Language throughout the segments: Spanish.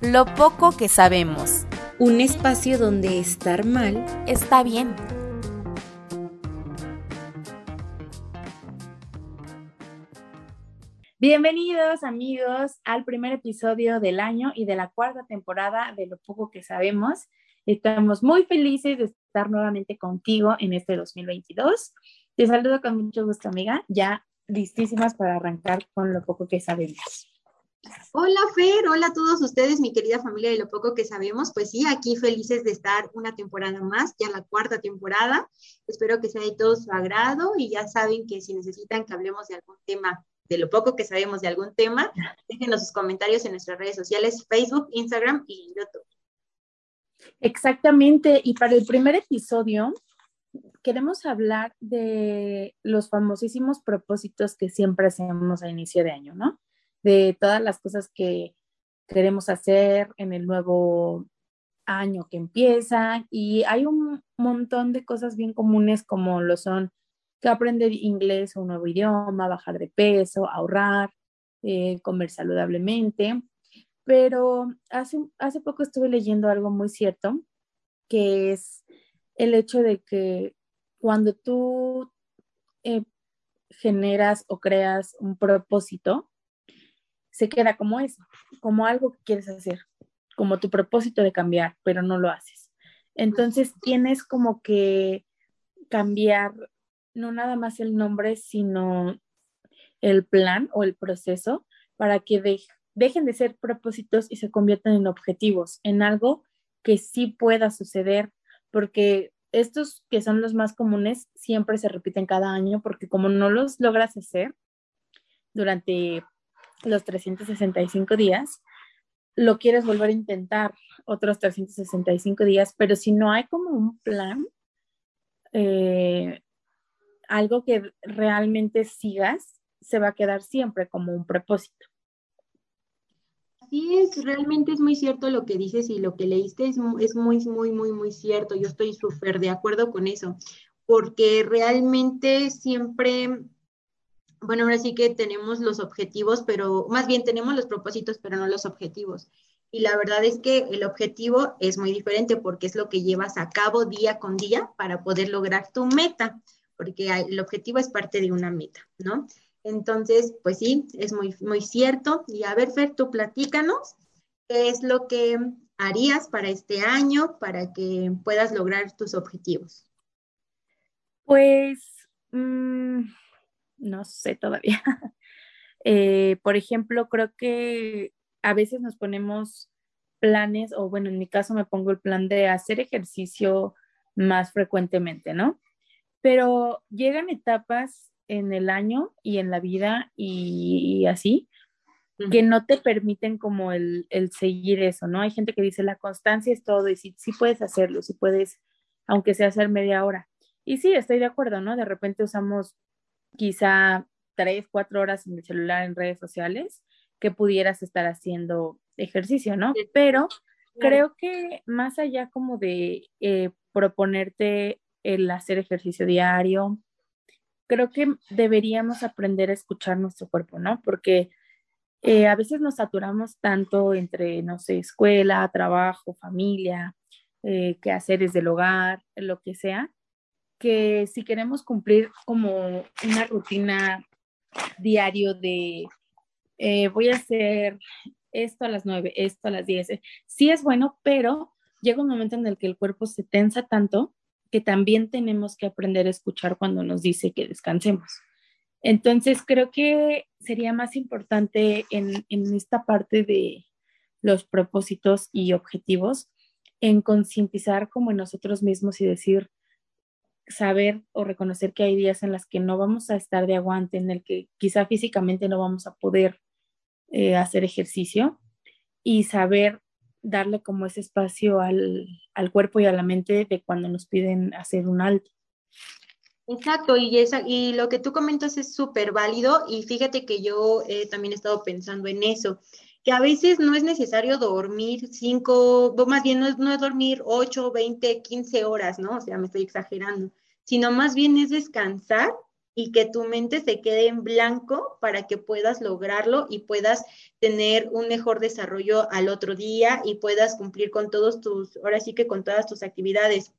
lo poco que sabemos. Un espacio donde estar mal está bien. Bienvenidos amigos al primer episodio del año y de la cuarta temporada de Lo poco que sabemos. Estamos muy felices de estar nuevamente contigo en este 2022. Te saludo con mucho gusto, amiga. Ya listísimas para arrancar con lo poco que sabemos. Hola Fer, hola a todos ustedes, mi querida familia de lo poco que sabemos. Pues sí, aquí felices de estar una temporada más, ya la cuarta temporada. Espero que sea de todo su agrado y ya saben que si necesitan que hablemos de algún tema, de lo poco que sabemos de algún tema, déjenos sus comentarios en nuestras redes sociales, Facebook, Instagram y YouTube. Exactamente, y para el primer episodio queremos hablar de los famosísimos propósitos que siempre hacemos a inicio de año, ¿no? De todas las cosas que queremos hacer en el nuevo año que empieza y hay un montón de cosas bien comunes como lo son que aprender inglés o un nuevo idioma, bajar de peso, ahorrar, eh, comer saludablemente. Pero hace, hace poco estuve leyendo algo muy cierto, que es el hecho de que cuando tú eh, generas o creas un propósito, se queda como eso, como algo que quieres hacer, como tu propósito de cambiar, pero no lo haces. Entonces tienes como que cambiar no nada más el nombre, sino el plan o el proceso para que dejen de ser propósitos y se conviertan en objetivos, en algo que sí pueda suceder, porque estos que son los más comunes siempre se repiten cada año, porque como no los logras hacer durante los 365 días, lo quieres volver a intentar otros 365 días, pero si no hay como un plan, eh, algo que realmente sigas, se va a quedar siempre como un propósito. Así es, realmente es muy cierto lo que dices y lo que leíste es, es muy, muy, muy, muy cierto. Yo estoy súper de acuerdo con eso, porque realmente siempre bueno, ahora sí que tenemos los objetivos, pero más bien tenemos los propósitos, pero no los objetivos. Y la verdad es que el objetivo es muy diferente porque es lo que llevas a cabo día con día para poder lograr tu meta, porque el objetivo es parte de una meta, ¿no? Entonces, pues sí, es muy, muy cierto. Y a ver, Fer, tú platícanos qué es lo que harías para este año para que puedas lograr tus objetivos. Pues... Mm, no sé todavía. Eh, por ejemplo, creo que a veces nos ponemos planes, o bueno, en mi caso me pongo el plan de hacer ejercicio más frecuentemente, ¿no? Pero llegan etapas en el año y en la vida y, así que no te permiten como el, el, seguir eso, ¿no? Hay gente que dice la constancia es todo y sí, sí puedes hacerlo, sí puedes, aunque sea hacer media hora. Y sí, estoy de acuerdo, ¿no? De repente usamos quizá tres, cuatro horas en el celular en redes sociales que pudieras estar haciendo ejercicio, ¿no? Pero creo que más allá como de eh, proponerte el hacer ejercicio diario, creo que deberíamos aprender a escuchar nuestro cuerpo, ¿no? Porque eh, a veces nos saturamos tanto entre, no sé, escuela, trabajo, familia, eh, quehaceres del hogar, lo que sea, que si queremos cumplir como una rutina diario de eh, voy a hacer esto a las nueve, esto a las diez, eh, sí es bueno, pero llega un momento en el que el cuerpo se tensa tanto que también tenemos que aprender a escuchar cuando nos dice que descansemos. Entonces, creo que sería más importante en, en esta parte de los propósitos y objetivos, en concientizar como en nosotros mismos y decir, saber o reconocer que hay días en las que no vamos a estar de aguante, en el que quizá físicamente no vamos a poder eh, hacer ejercicio y saber darle como ese espacio al, al cuerpo y a la mente de cuando nos piden hacer un alto. Exacto, y, esa, y lo que tú comentas es súper válido y fíjate que yo eh, también he estado pensando en eso, que a veces no es necesario dormir cinco, o más bien no es, no es dormir ocho, veinte, quince horas, ¿no? O sea, me estoy exagerando, sino más bien es descansar y que tu mente se quede en blanco para que puedas lograrlo y puedas tener un mejor desarrollo al otro día y puedas cumplir con todos tus, ahora sí que con todas tus actividades.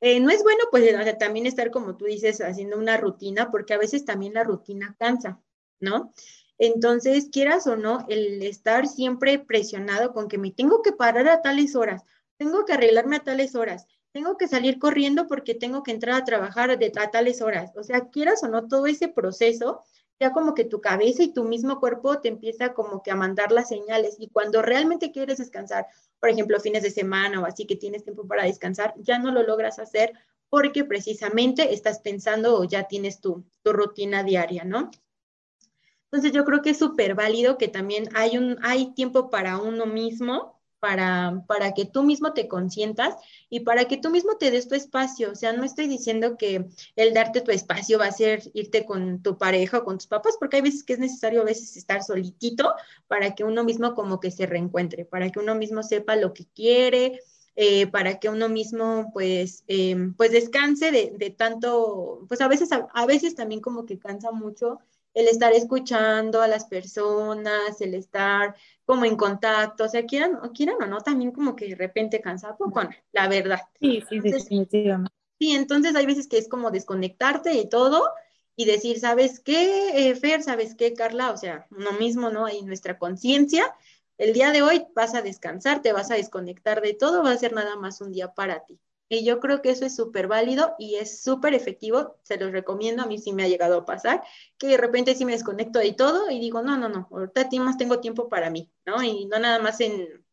Eh, no es bueno, pues, también estar, como tú dices, haciendo una rutina, porque a veces también la rutina cansa, ¿no? Entonces, quieras o no, el estar siempre presionado con que me tengo que parar a tales horas, tengo que arreglarme a tales horas, tengo que salir corriendo porque tengo que entrar a trabajar de, a tales horas. O sea, quieras o no, todo ese proceso, ya como que tu cabeza y tu mismo cuerpo te empieza como que a mandar las señales. Y cuando realmente quieres descansar por ejemplo, fines de semana o así que tienes tiempo para descansar, ya no lo logras hacer porque precisamente estás pensando o ya tienes tu, tu rutina diaria, ¿no? Entonces yo creo que es súper válido que también hay, un, hay tiempo para uno mismo para, para que tú mismo te consientas y para que tú mismo te des tu espacio. O sea, no estoy diciendo que el darte tu espacio va a ser irte con tu pareja o con tus papás, porque hay veces que es necesario a veces estar solitito para que uno mismo como que se reencuentre, para que uno mismo sepa lo que quiere, eh, para que uno mismo pues, em, pues descanse de, de, tanto, pues a veces, a, veces también como que cansa mucho el estar escuchando a las personas, el estar como en contacto, o sea, quieran, quieran o no, también como que de repente cansa poco, la verdad. Sí, sí, definitivamente. Sí, entonces hay veces que es como desconectarte y todo y decir, ¿sabes qué, eh, Fer? ¿Sabes qué, Carla? O sea, uno mismo, ¿no? Ahí nuestra conciencia. El día de hoy vas a descansar, te vas a desconectar de todo, va a ser nada más un día para ti. Y yo creo que eso es súper válido y es súper efectivo, se los recomiendo, a mí sí me ha llegado a pasar, que de repente sí me desconecto de todo y digo, no, no, no, ahorita más tengo tiempo para mí, ¿no? Y no nada más en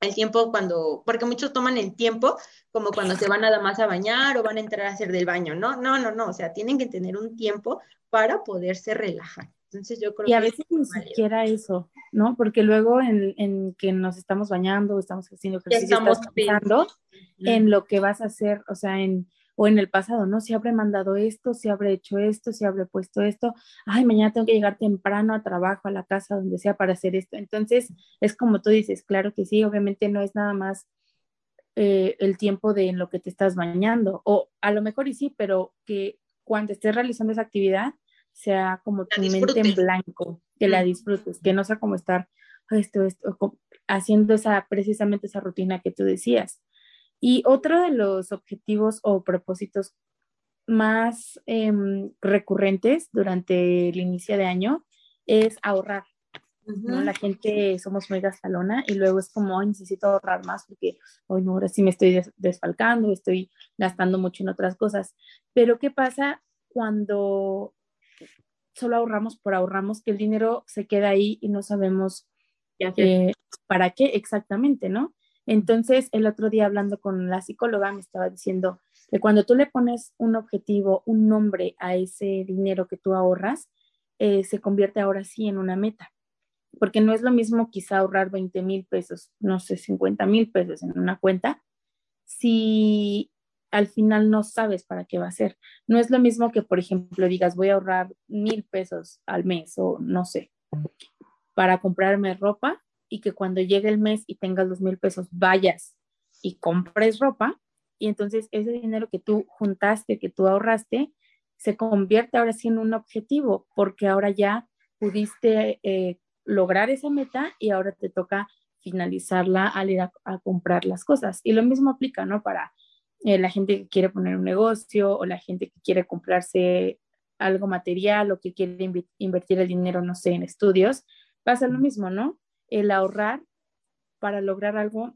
el tiempo cuando, porque muchos toman el tiempo como cuando se van nada más a bañar o van a entrar a hacer del baño, ¿no? No, no, no, o sea, tienen que tener un tiempo para poderse relajar. Entonces yo creo y a veces ni siquiera eso, ¿no? Porque luego en, en, que nos estamos bañando, estamos haciendo ejercicio, estamos pensando en lo que vas a hacer, o sea, en o en el pasado, ¿no? Si habré mandado esto, si habré hecho esto, si habré puesto esto, ay, mañana tengo que llegar temprano a trabajo, a la casa, donde sea para hacer esto. Entonces, es como tú dices, claro que sí, obviamente no es nada más eh, el tiempo de en lo que te estás bañando, o a lo mejor y sí, pero que cuando estés realizando esa actividad, sea como tu mente en blanco, que la disfrutes, que no sea como estar esto, esto, haciendo esa, precisamente esa rutina que tú decías. Y otro de los objetivos o propósitos más em, recurrentes durante el inicio de año es ahorrar. La gente somos muy gastalona y luego es como, necesito ahorrar más porque hoy no, ahora sí me estoy desfalcando, estoy gastando mucho en otras cosas. Pero ¿qué pasa cuando solo ahorramos por ahorramos, que el dinero se queda ahí y no sabemos eh, para qué exactamente, ¿no? Entonces, el otro día hablando con la psicóloga me estaba diciendo que cuando tú le pones un objetivo, un nombre a ese dinero que tú ahorras, eh, se convierte ahora sí en una meta. Porque no es lo mismo quizá ahorrar 20 mil pesos, no sé, 50 mil pesos en una cuenta, si al final no sabes para qué va a ser. No es lo mismo que, por ejemplo, digas, voy a ahorrar mil pesos al mes o no sé, para comprarme ropa y que cuando llegue el mes y tengas los mil pesos vayas y compres ropa y entonces ese dinero que tú juntaste, que tú ahorraste, se convierte ahora sí en un objetivo porque ahora ya pudiste eh, lograr esa meta y ahora te toca finalizarla al ir a, comprar las cosas. Y lo mismo aplica, ¿no? Para eh, la gente que quiere poner un negocio o la gente que quiere comprarse algo material o que quiere invertir el dinero, no sé, en estudios, pasa lo mismo, ¿no? el ahorrar para lograr algo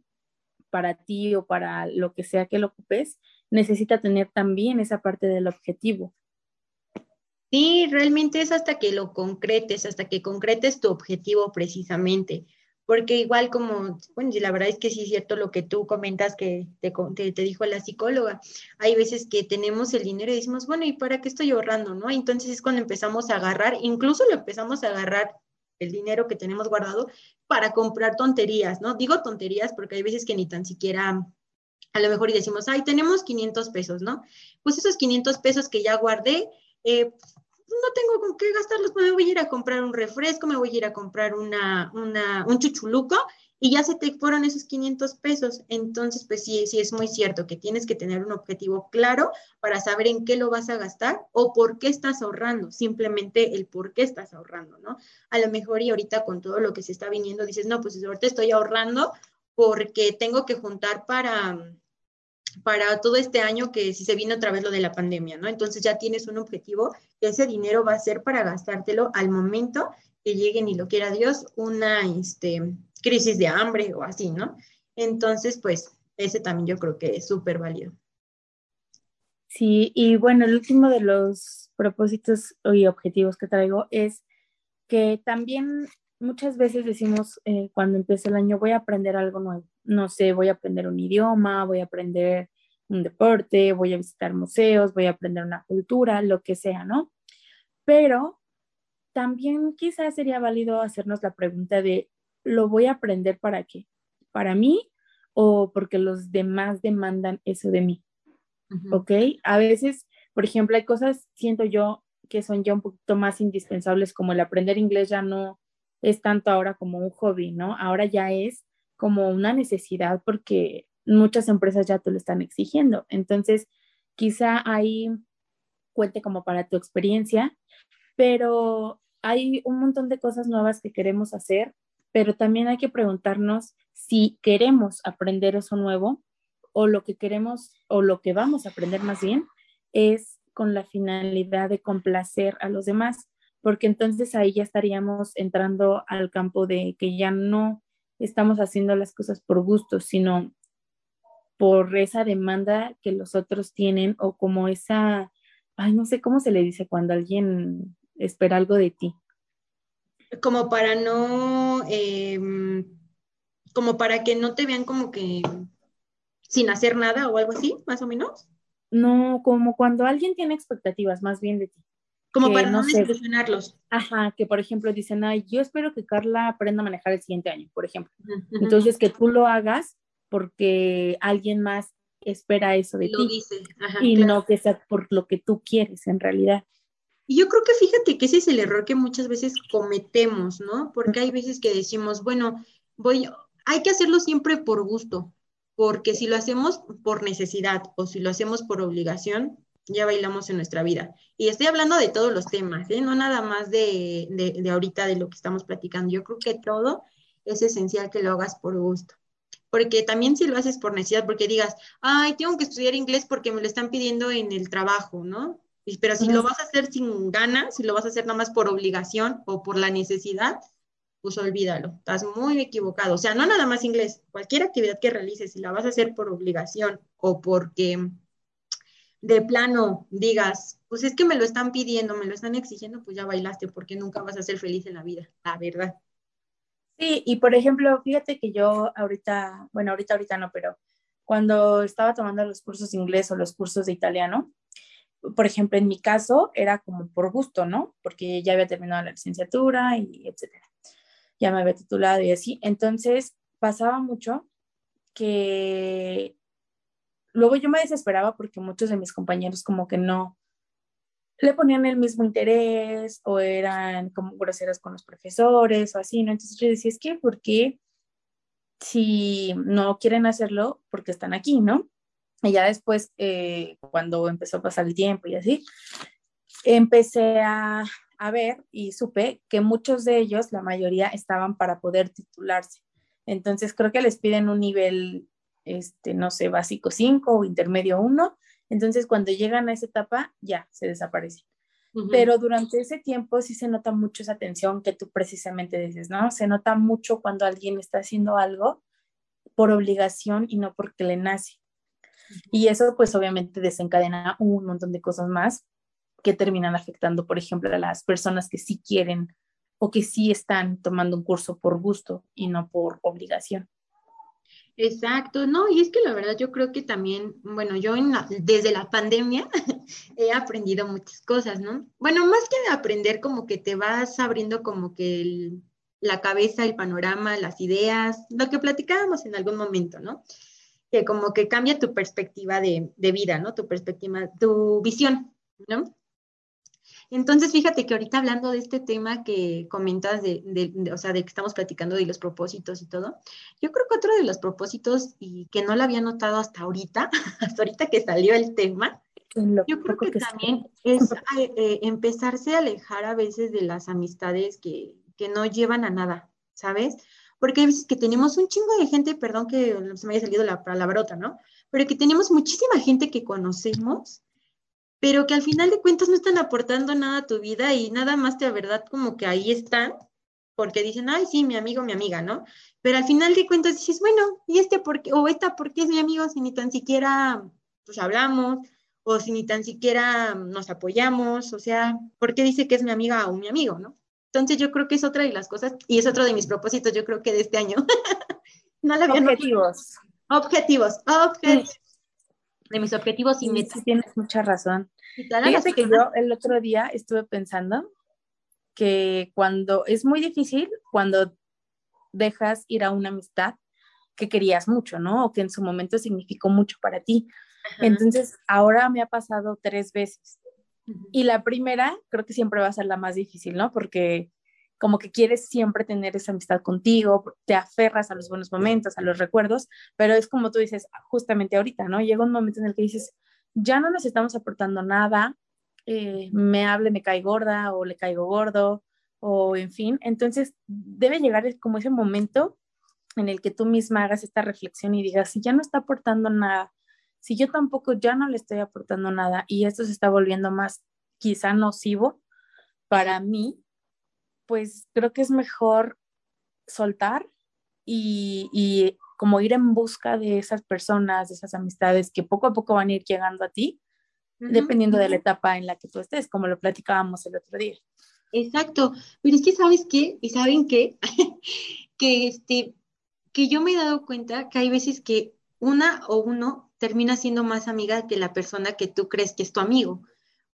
para ti o para lo que sea que lo ocupes, necesita tener también esa parte del objetivo. Sí, realmente es hasta que lo concretes, hasta que concretes tu objetivo precisamente. Porque igual como, bueno, la verdad es que sí es cierto lo que tú comentas que te, te, te, dijo la psicóloga. Hay veces que tenemos el dinero y decimos, bueno, ¿y para qué estoy ahorrando? ¿No? Entonces es cuando empezamos a agarrar, incluso lo empezamos a agarrar el dinero que tenemos guardado para comprar tonterías, ¿no? Digo tonterías porque hay veces que ni tan siquiera a lo mejor y decimos, ay, tenemos 500 pesos, ¿no? Pues esos 500 pesos que ya guardé, eh, no tengo con qué gastarlos, pues me voy a ir a comprar un refresco, me voy a ir a comprar una, una, un chuchuluco y ya se te fueron esos 500 pesos. Entonces, pues sí, sí es muy cierto que tienes que tener un objetivo claro para saber en qué lo vas a gastar o por qué estás ahorrando, simplemente el por qué estás ahorrando, ¿no? A lo mejor y ahorita con todo lo que se está viniendo dices, no, pues ahorita estoy ahorrando porque tengo que juntar para para todo este año que si se viene otra vez lo de la pandemia, ¿no? Entonces ya tienes un objetivo ese dinero va a ser para gastártelo al momento que llegue, ni lo quiera Dios, una, este, crisis de hambre o así, ¿no? Entonces, pues ese también yo creo que es súper válido. Sí, y bueno, el último de los propósitos y objetivos que traigo es que también muchas veces decimos eh, cuando empieza el año voy a aprender algo nuevo. No sé, voy a aprender un idioma, voy a aprender un deporte, voy a visitar museos, voy a aprender una cultura, lo que sea, ¿no? Pero también quizás sería válido hacernos la pregunta de lo voy a aprender para qué? ¿Para mí o porque los demás demandan eso de mí? ¿Ok? A veces, por ejemplo, hay cosas, siento yo, que son ya un poquito más indispensables, como el aprender inglés ya no es tanto ahora como un hobby, ¿no? Ahora ya es como una necesidad porque muchas empresas ya te lo están exigiendo. Entonces, quizá ahí cuente como para tu experiencia, pero hay un montón de cosas nuevas que queremos hacer pero también hay que preguntarnos si queremos aprender eso nuevo o lo que queremos o lo que vamos a aprender más bien es con la finalidad de complacer a los demás, porque entonces ahí ya estaríamos entrando al campo de que ya no estamos haciendo las cosas por gusto, sino por esa demanda que los otros tienen o como esa, ay, no sé cómo se le dice cuando alguien espera algo de ti como para no, em, como para que no te vean como que sin hacer nada o algo así, más o menos. No, como cuando alguien tiene expectativas más bien de ti. Como para no, desilusionarlos. Ajá, que por ejemplo dicen, ay, yo espero que Carla aprenda a manejar el siguiente año, por ejemplo. Entonces, que tú lo hagas porque alguien más espera eso de lo ti. Dice. y no que sea por lo que tú quieres en realidad. Y yo creo que fíjate que ese es el error que muchas veces cometemos, ¿no? Porque hay veces que decimos, bueno, voy, hay que hacerlo siempre por gusto, porque si lo hacemos por necesidad o si lo hacemos por obligación, ya bailamos en nuestra vida. Y estoy hablando de todos los temas, ¿eh? no nada más de, de, de ahorita de lo que estamos platicando. Yo creo que todo es esencial que lo hagas por gusto. Porque también si lo haces por necesidad, porque digas, ay, tengo que estudiar inglés porque me lo están pidiendo en el trabajo, ¿no? Pero si lo vas a hacer sin ganas, si lo vas a hacer nada más por obligación o por la necesidad, pues olvídalo, estás muy equivocado. O sea, no nada más inglés, cualquier actividad que realices, si la vas a hacer por obligación o porque de plano digas, pues es que me lo están pidiendo, me lo están exigiendo, pues ya bailaste porque nunca vas a ser feliz en la vida, la verdad. Sí, y por ejemplo, fíjate que yo ahorita, bueno, ahorita, ahorita no, pero cuando estaba tomando los cursos de inglés o los cursos de italiano, por ejemplo, en mi caso era como por gusto, ¿no? Porque ya había terminado la licenciatura y etcétera. Ya me había titulado y así. Entonces pasaba mucho que luego yo me desesperaba porque muchos de mis compañeros como que no le ponían el mismo interés o eran como groseros con los profesores o así, ¿no? Entonces yo decía, es que, ¿por qué si no quieren hacerlo? Porque están aquí, ¿no? Y ya después, eh, cuando empezó a pasar el tiempo y así, empecé a, a, ver y supe que muchos de ellos, la mayoría, estaban para poder titularse. Entonces, creo que les piden un nivel, este, no sé, básico 5 o intermedio 1. Entonces, cuando llegan a esa etapa, ya se desaparecen. Pero durante ese tiempo sí se nota mucho esa tensión que tú precisamente dices, ¿no? Se nota mucho cuando alguien está haciendo algo por obligación y no porque le nace. Y eso pues obviamente desencadena un montón de cosas más que terminan afectando, por ejemplo, a las personas que sí quieren o que sí están tomando un curso por gusto y no por obligación. Exacto, no, y es que la verdad yo creo que también, bueno, yo desde la pandemia he aprendido muchas cosas, ¿no? Bueno, más que de aprender, como que te vas abriendo como que la cabeza, el panorama, las ideas, lo que platicábamos en algún momento, ¿no? Que como que cambia tu perspectiva de, de vida, ¿no? Tu perspectiva, tu visión, ¿no? Entonces, fíjate que ahorita hablando de este tema que comentas, de, o sea, de que estamos platicando de los propósitos y todo, yo creo que otro de los propósitos, y que no lo había notado hasta ahorita, hasta ahorita que salió el tema, yo creo que, también es eh, eh, empezarse a alejar a veces de las amistades que, que no llevan a nada, ¿sabes? Porque hay veces que tenemos un chingo de gente, perdón que se me haya salido la palabrota, ¿no? Pero que tenemos muchísima gente que conocemos pero que al final de cuentas no están aportando nada a tu vida y nada más de verdad como que ahí están, porque dicen, ay, sí, mi amigo, mi amiga, ¿no? Pero al final de cuentas dices, bueno, ¿y este por qué? O esta, ¿por qué es mi amigo si ni tan siquiera, pues hablamos? O si ni tan siquiera nos apoyamos, o sea, ¿por qué dice que es mi amiga o mi amigo, no? Entonces yo creo que es otra de las cosas, y es otro de mis propósitos, yo creo que de este año. no la Objetivos. Objetivos, objetivos de mis objetivos y metas. tienes mucha razón. Fíjate que yo el otro día estuve pensando que cuando es muy difícil, cuando dejas ir a una amistad que querías mucho, ¿no? O que en su momento significó mucho para ti. Entonces, ahora me ha pasado tres veces. Y la primera creo que siempre va a ser la más difícil, ¿no? Porque como que quieres siempre tener esa amistad contigo, te aferras a los buenos momentos, a los recuerdos, pero es como tú dices, justamente ahorita, ¿no? Llega un momento en el que dices, ya no nos estamos aportando nada, eh, me hable, me cae gorda o le caigo gordo, o en fin, entonces debe llegar como ese momento en el que tú misma hagas esta reflexión y digas, si ya no está aportando nada, si yo tampoco ya no le estoy aportando nada y esto se está volviendo más quizá nocivo para mí, pues creo que es mejor soltar y, como ir en busca de esas personas, de esas amistades que poco a poco van a ir llegando a ti, dependiendo de la etapa en la que tú estés, como lo platicábamos el otro día. Exacto, pero es que sabes qué, y saben qué, que este, que yo me he dado cuenta que hay veces que una o uno termina siendo más amiga que la persona que tú crees que es tu amigo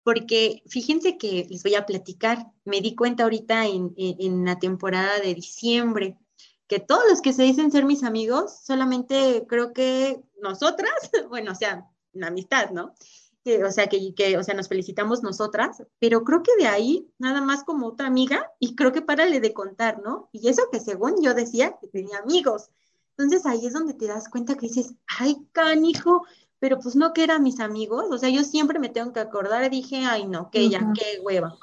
porque fíjense que les voy a platicar, me di cuenta ahorita en, la temporada de diciembre, que todos los que se dicen ser mis amigos, solamente creo que nosotras, bueno, o sea, una amistad, ¿no? o sea, que, que, o sea, nos felicitamos nosotras, pero creo que de ahí nada más como otra amiga y creo que párale de contar, ¿no? Y eso que según yo decía que tenía amigos. Entonces ahí es donde te das cuenta que dices, ay, canijo, pero pues no que eran mis amigos, o sea, yo siempre me tengo que acordar, dije, ay no, que ya, qué hueva.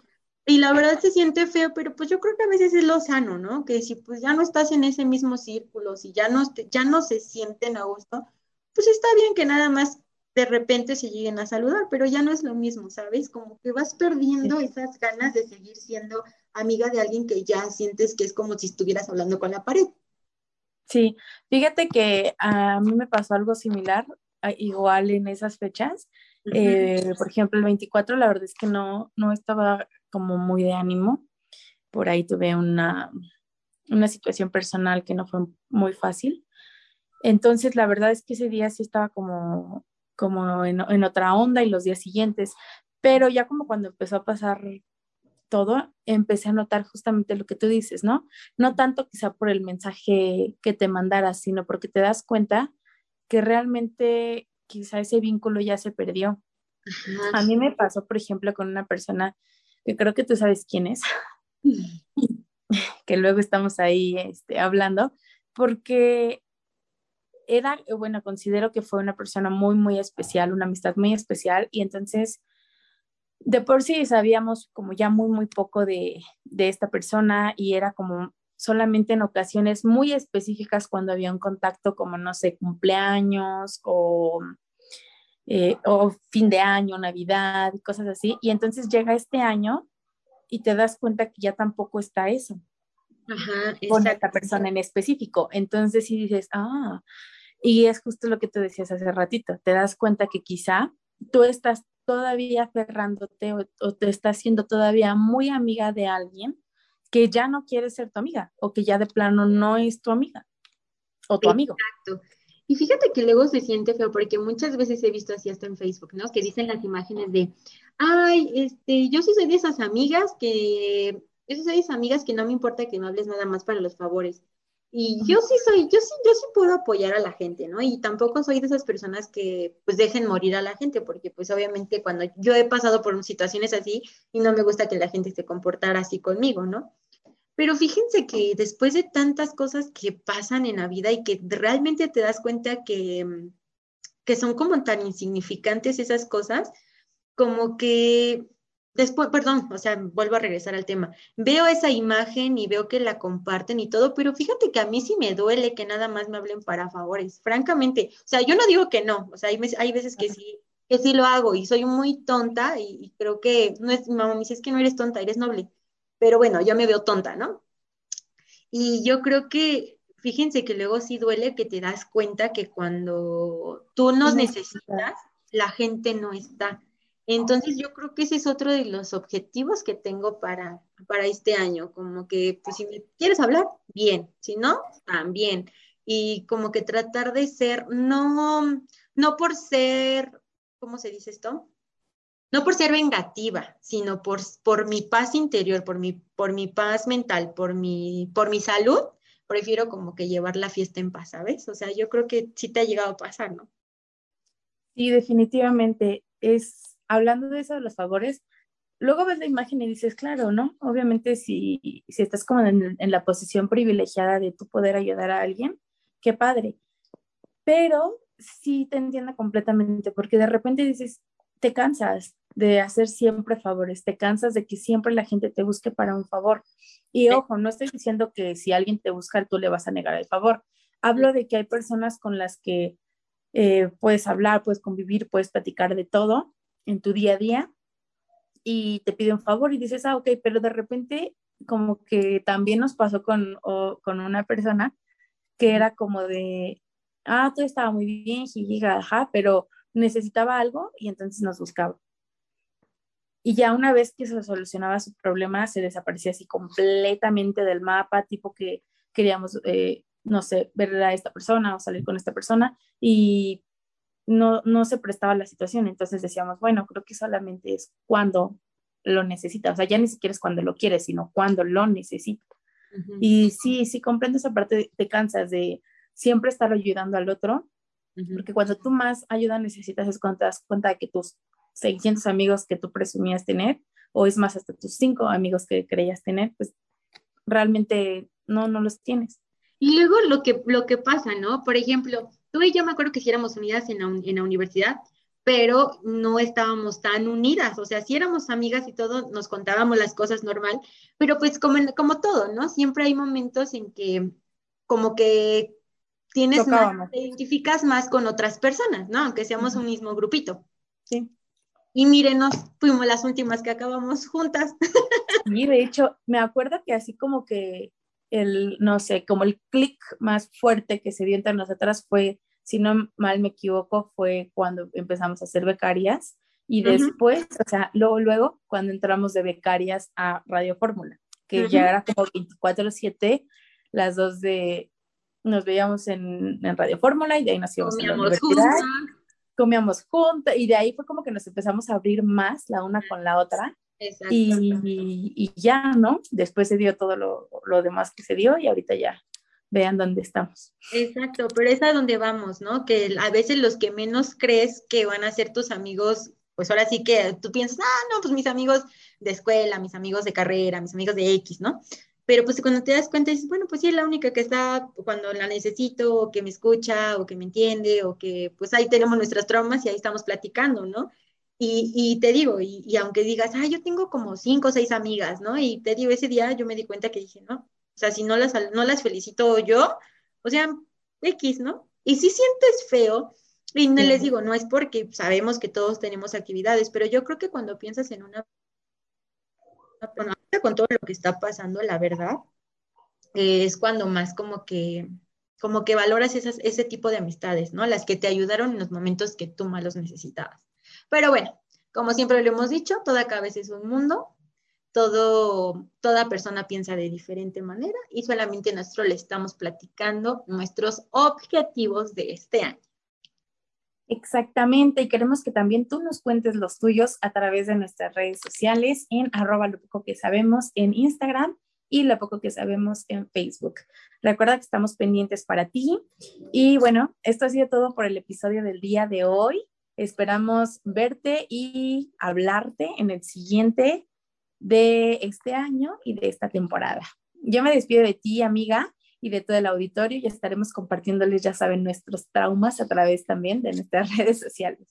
Y la verdad se siente feo, pero pues yo creo que a veces es lo sano, ¿no? Que si pues ya no estás en ese mismo círculo, si ya no, ya no se sienten a gusto, pues está bien que nada más de repente se lleguen a saludar, pero ya no es lo mismo, ¿sabes? Como que vas perdiendo esas ganas de seguir siendo amiga de alguien que ya sientes que es como si estuvieras hablando con la pared. Sí, fíjate que a mí me pasó algo similar igual en esas fechas. Eh, por ejemplo, el 24, la verdad es que no, no estaba como muy de ánimo. Por ahí tuve una, una situación personal que no fue muy fácil. Entonces, la verdad es que ese día sí estaba como, como en, en otra onda y los días siguientes, pero ya como cuando empezó a pasar todo, empecé a notar justamente lo que tú dices, ¿no? No tanto quizá por el mensaje que te mandara, sino porque te das cuenta que realmente quizá ese vínculo ya se perdió. A mí me pasó, por ejemplo, con una persona que creo que tú sabes quién es, que luego estamos ahí este, hablando, porque era, bueno, considero que fue una persona muy, muy especial, una amistad muy especial, y entonces de por sí sabíamos como ya muy, muy poco de, de esta persona y era como solamente en ocasiones muy específicas cuando había un contacto como, no sé, cumpleaños o, eh, o fin de año, Navidad cosas así. Y entonces llega este año y te das cuenta que ya tampoco está eso. Ajá, con esta persona en específico. Entonces sí dices, ah, y es justo lo que tú decías hace ratito, te das cuenta que quizá tú estás todavía aferrándote o te estás siendo todavía muy amiga de alguien que ya no quiere ser tu amiga o que ya de plano no es tu amiga o tu amigo. Exacto. Y fíjate que luego se siente feo, porque muchas veces he visto así hasta en Facebook, ¿no? Que dicen las imágenes de, ay, este, yo sí soy de esas amigas que, yo soy de esas amigas que no me importa que me hables nada más para los favores. Y yo sí soy, yo sí, yo sí puedo apoyar a la gente, ¿no? Y tampoco soy de esas personas que pues dejen morir a la gente, porque pues obviamente cuando yo he pasado por situaciones así y no me gusta que la gente se comportara así conmigo, ¿no? Pero fíjense que después de tantas cosas que pasan en la vida y que realmente te das cuenta que, mm, que son como tan insignificantes esas cosas, como que después, perdón, o sea, vuelvo a regresar al tema. Veo esa imagen y veo que la comparten y todo, pero fíjate que a mí sí me duele que nada más me hablen para favores, francamente. O sea, yo no digo que no, o sea, hay, hay veces que sí, que sí lo hago y soy muy tonta y, creo que no es, mamá me dice, es que no eres tonta, eres noble pero bueno, yo me veo tonta, ¿no? Y yo creo que, fíjense que luego sí duele que te das cuenta que cuando tú nos necesitas, la gente no está. Entonces yo creo que ese es otro de los objetivos que tengo para, para este año, como que pues si me quieres hablar, bien, si no, también. Y como que tratar de ser, no, no por ser, ¿cómo se dice esto? no por ser vengativa, sino por, por mi paz interior, por mi, por mi paz mental, por mi, por mi salud, prefiero como que llevar la fiesta en paz, ¿sabes? O sea, yo creo que sí te ha llegado a pasar, ¿no? Sí, definitivamente. Es, hablando de eso de los favores, luego ves la imagen y dices, claro, ¿no? Obviamente si, si estás como en, en la posición privilegiada de tú poder ayudar a alguien, qué padre. Pero sí te entiendo completamente, porque de repente dices, te cansas de hacer siempre favores, te cansas de que siempre la gente te busque para un favor. Y ojo, no estoy diciendo que si alguien te busca, tú le vas a negar el favor. Hablo de que hay personas con las que eh, puedes hablar, puedes convivir, puedes platicar de todo en tu día a día y te pide un favor y dices, ah, ok, pero de repente como que también nos pasó con, con una persona que era como de, ah, todo estaba muy bien, ajá, pero necesitaba algo y entonces nos buscaba. Y ya una vez que se solucionaba su problema, se desaparecía así completamente del mapa, tipo que queríamos, eh, no sé, ver a esta persona o salir con esta persona y no, no se prestaba la situación. Entonces decíamos, bueno, creo que solamente es cuando lo necesita. O sea, ya ni siquiera es cuando lo quieres, sino cuando lo necesita. Y sí, sí, comprendo esa parte, te cansas de siempre estar ayudando al otro porque cuando tú más ayuda necesitas es cuando te das cuenta de que tus 600 amigos que tú presumías tener, o es más, hasta tus 5 amigos que creías tener, pues realmente no, no los tienes. Y luego lo que, lo que pasa, ¿no? Por ejemplo, tú y yo me acuerdo que sí éramos unidas en la, en la universidad, pero no estábamos tan unidas, o sea, sí éramos amigas y todo, nos contábamos las cosas normal, pero pues como, como todo, ¿no? Siempre hay momentos en que como que tienes más, te identificas más con otras personas, ¿no? Aunque seamos un mismo grupito. Sí. Y mírenos, fuimos las últimas que acabamos juntas. Sí, de hecho, me acuerdo que así como que el, no sé, como el clic más fuerte que se dio entre nosotras fue, si no mal me equivoco, fue cuando empezamos a ser becarias y después, o sea, luego, luego, cuando entramos de becarias a Radio Fórmula, que ya era como 24-7, las dos de nos veíamos en, Radio Fórmula y de ahí nos íbamos a la universidad. Comíamos juntas y de ahí fue como que nos empezamos a abrir más la una con la otra. Y, y, ya, ¿no? Después se dio todo lo, lo, demás que se dio y ahorita ya vean dónde estamos. Exacto, pero es a donde vamos, ¿no? Que a veces los que menos crees que van a ser tus amigos, pues ahora sí que tú piensas, ah, no, pues mis amigos de escuela, mis amigos de carrera, mis amigos de X, ¿no? Pero pues cuando te das cuenta dices, bueno, pues sí es la única que está cuando la necesito, o que me escucha, o que me entiende, o que pues ahí tenemos nuestras traumas y ahí estamos platicando, ¿no? Y, y te digo, y, y, aunque digas, ah, yo tengo como cinco o seis amigas, ¿no? Y te digo, ese día yo me di cuenta que dije, no, o sea, si no las, no las felicito yo, o sea, X, ¿no? Y si sientes feo, y no les digo, no es porque sabemos que todos tenemos actividades, pero yo creo que cuando piensas en una con todo lo que está pasando, la verdad, es cuando más como que, como que valoras esas, ese tipo de amistades, ¿no? Las que te ayudaron en los momentos que tú más los necesitabas. Pero bueno, como siempre lo hemos dicho, toda cabeza es un mundo, todo, toda persona piensa de diferente manera y solamente nosotros le estamos platicando nuestros objetivos de este año. Exactamente, y queremos que también tú nos cuentes los tuyos a través de nuestras redes sociales en arroba lo poco que sabemos en Instagram y lo poco que sabemos en Facebook. Recuerda que estamos pendientes para ti. Y bueno, esto ha sido todo por el episodio del día de hoy. Esperamos verte y hablarte en el siguiente de este año y de esta temporada. Yo me despido de ti, amiga, y de todo el auditorio y estaremos compartiéndoles, ya saben, nuestros traumas a través también de nuestras redes sociales.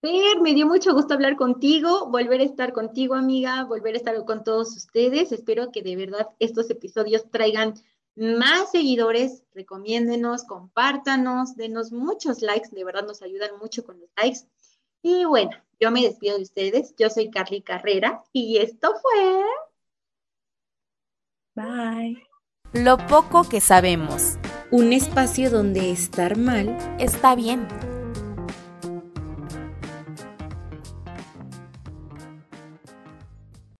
Fer, me dio mucho gusto hablar contigo, volver a estar contigo, amiga, volver a estar con todos ustedes. Espero que de verdad estos episodios traigan más seguidores. Recomiéndenos, compártanos, denos muchos likes, de verdad nos ayudan mucho con los likes. Y bueno, yo me despido de ustedes. Yo soy Carly Carrera y esto fue. Bye. Lo poco que sabemos. Un espacio donde estar mal está bien.